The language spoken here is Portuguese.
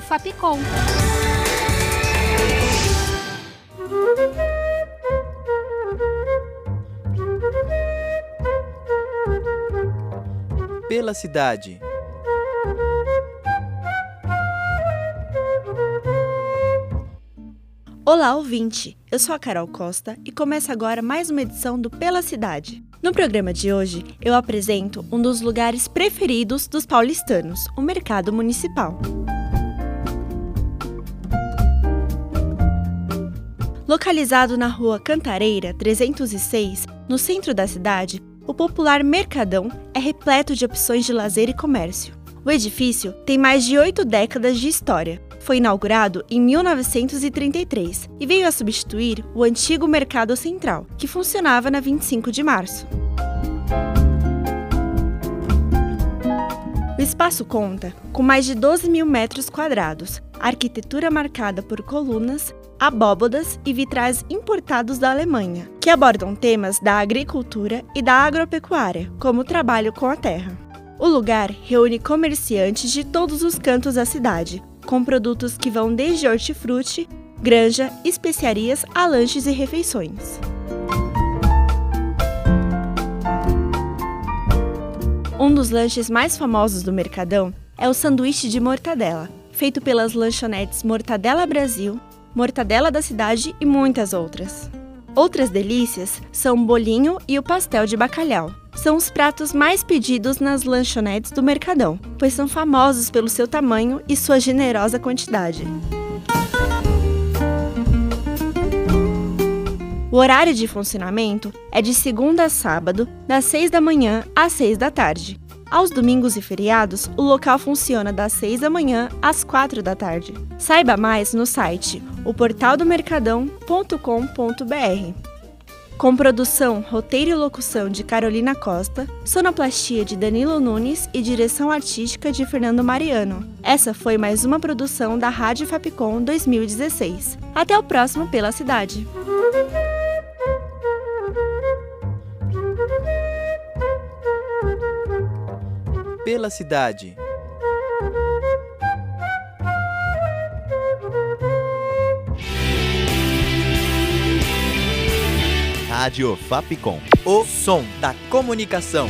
Rádio Fapcom. Pela cidade. Olá, ouvinte! Eu sou a Carol Costa e começa agora mais uma edição do Pela Cidade. No programa de hoje, eu apresento um dos lugares preferidos dos paulistanos, o Mercado Municipal. Localizado na rua Cantareira 306, no centro da cidade, o popular Mercadão é repleto de opções de lazer e comércio. O edifício tem mais de oito décadas de história. Foi inaugurado em 1933 e veio a substituir o antigo Mercado Central, que funcionava na 25 de março. O espaço conta com mais de 12 mil metros quadrados, arquitetura marcada por colunas, abóbodas e vitrais importados da Alemanha, que abordam temas da agricultura e da agropecuária, como o trabalho com a terra. O lugar reúne comerciantes de todos os cantos da cidade, com produtos que vão desde hortifruti, granja, especiarias a lanches e refeições. Um dos lanches mais famosos do Mercadão é o sanduíche de mortadela, feito pelas lanchonetes Mortadela Brasil, Mortadela da Cidade e muitas outras. Outras delícias são o bolinho e o pastel de bacalhau. São os pratos mais pedidos nas lanchonetes do Mercadão, pois são famosos pelo seu tamanho e sua generosa quantidade. O horário de funcionamento é de segunda a sábado, das 6 da manhã às 6 da tarde. Aos domingos e feriados, o local funciona das 6 da manhã às 4 da tarde. Saiba mais no site oportaldomercadão.com.br. Com produção, roteiro e locução de Carolina Costa, sonoplastia de Danilo Nunes e direção artística de Fernando Mariano. Essa foi mais uma produção da Rádio Fapcom 2016. Até o próximo Pela Cidade. Pela cidade. Rádio Fapcom. O som da comunicação.